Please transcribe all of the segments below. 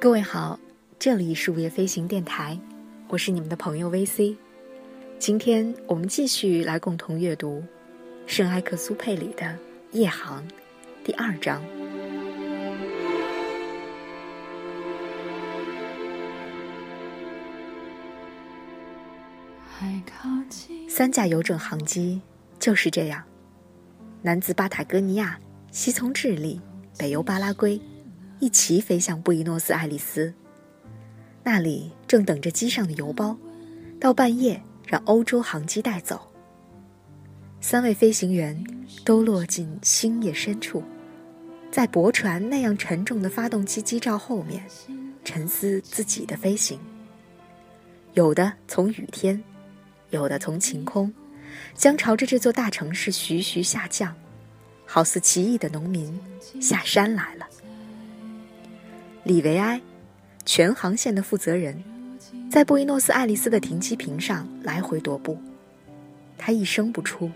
各位好，这里是午夜飞行电台，我是你们的朋友 VC。今天我们继续来共同阅读圣埃克苏佩里的《夜航》第二章。三架邮政航机就是这样，南自巴塔哥尼亚，西从智利，北由巴拉圭，一起飞向布宜诺斯艾利斯。那里正等着机上的邮包，到半夜让欧洲航机带走。三位飞行员都落进星夜深处，在驳船那样沉重的发动机机罩后面，沉思自己的飞行。有的从雨天。有的从晴空，将朝着这座大城市徐徐下降，好似奇异的农民下山来了。李维埃，全航线的负责人，在布宜诺斯艾利斯的停机坪上来回踱步。他一声不出，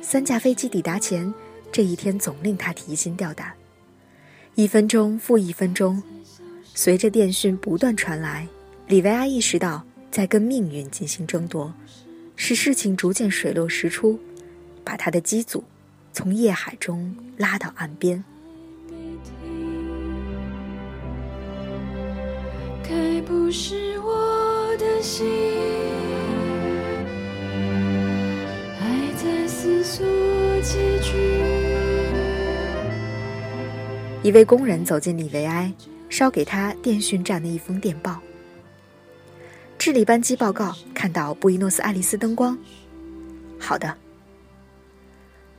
三架飞机抵达前，这一天总令他提心吊胆。一分钟复一分钟，随着电讯不断传来，李维埃意识到在跟命运进行争夺。使事情逐渐水落石出，把他的机组从夜海中拉到岸边。不是我的心，还在思索结局。一位工人走进李维埃，捎给他电讯站的一封电报。智利班机报告，看到布宜诺斯艾利斯灯光。好的。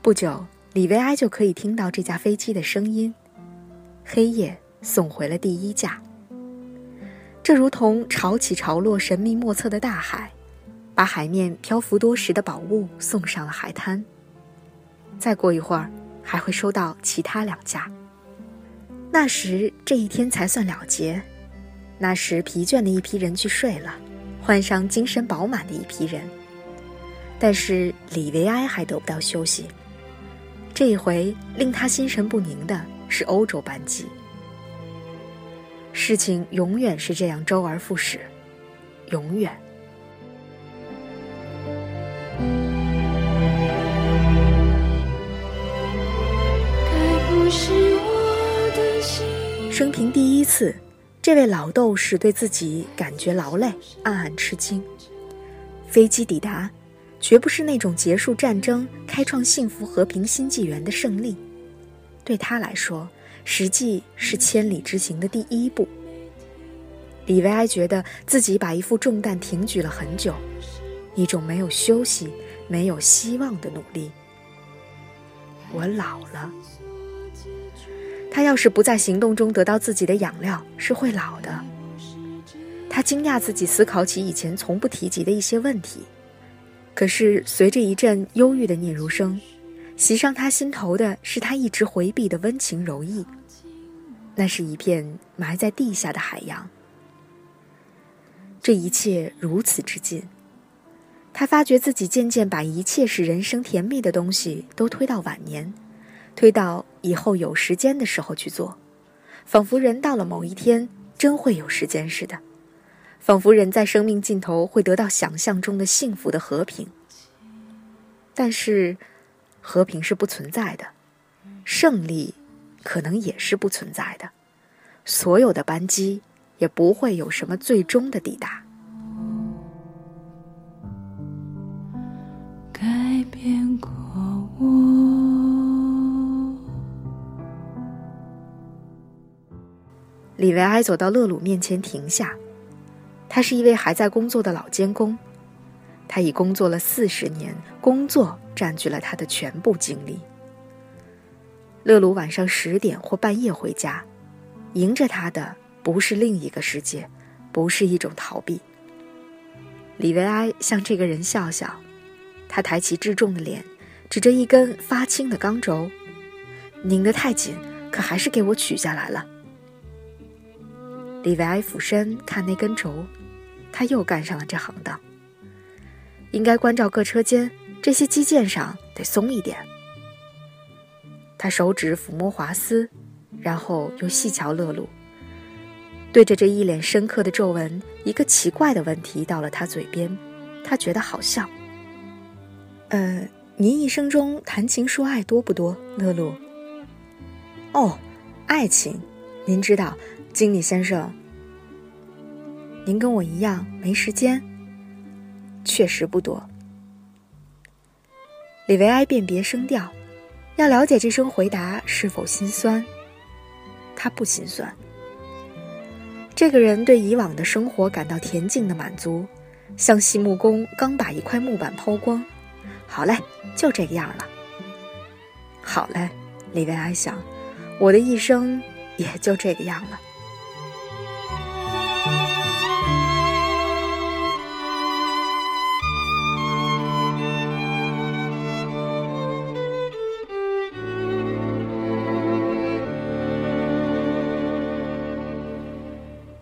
不久，里维埃就可以听到这架飞机的声音。黑夜送回了第一架。这如同潮起潮落、神秘莫测的大海，把海面漂浮多时的宝物送上了海滩。再过一会儿，还会收到其他两家。那时，这一天才算了结。那时，疲倦的一批人去睡了。换上精神饱满的一批人，但是李维埃还得不到休息。这一回令他心神不宁的是欧洲班机。事情永远是这样周而复始，永远。生平第一次。这位老斗士对自己感觉劳累，暗暗吃惊。飞机抵达，绝不是那种结束战争、开创幸福和平新纪元的胜利，对他来说，实际是千里之行的第一步。李维埃觉得自己把一副重担挺举了很久，一种没有休息、没有希望的努力。我老了。他要是不在行动中得到自己的养料，是会老的。他惊讶自己思考起以前从不提及的一些问题，可是随着一阵忧郁的嗫嚅声，袭上他心头的是他一直回避的温情柔意。那是一片埋在地下的海洋。这一切如此之近，他发觉自己渐渐把一切使人生甜蜜的东西都推到晚年。推到以后有时间的时候去做，仿佛人到了某一天真会有时间似的，仿佛人在生命尽头会得到想象中的幸福的和平。但是，和平是不存在的，胜利可能也是不存在的，所有的班机也不会有什么最终的抵达。改变过我。李维埃走到勒鲁面前停下，他是一位还在工作的老监工，他已工作了四十年，工作占据了他的全部精力。勒鲁晚上十点或半夜回家，迎着他的不是另一个世界，不是一种逃避。李维埃向这个人笑笑，他抬起质重的脸，指着一根发青的钢轴，拧得太紧，可还是给我取下来了。李维埃俯身看那根轴，他又干上了这行当。应该关照各车间，这些机件上得松一点。他手指抚摸华丝，然后又细瞧勒鲁。对着这一脸深刻的皱纹，一个奇怪的问题到了他嘴边，他觉得好笑。呃，您一生中谈情说爱多不多，乐露？哦，爱情，您知道，经理先生，您跟我一样没时间，确实不多。李维埃辨别声调，要了解这声回答是否心酸。他不心酸。这个人对以往的生活感到恬静的满足，像细木工刚把一块木板抛光。好嘞，就这个样了。好嘞，李维埃想，我的一生也就这个样了。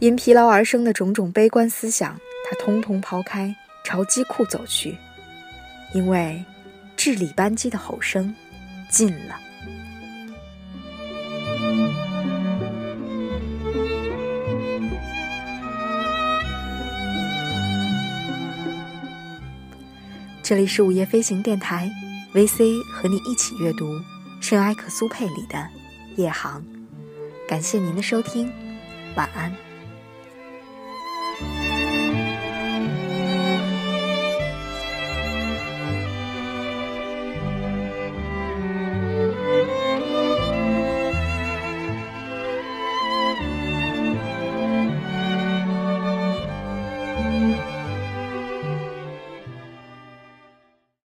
因疲劳而生的种种悲观思想，他通通抛开，朝机库走去。因为治理班机的吼声近了。这里是午夜飞行电台，VC 和你一起阅读圣埃克苏佩里的《夜航》。感谢您的收听，晚安。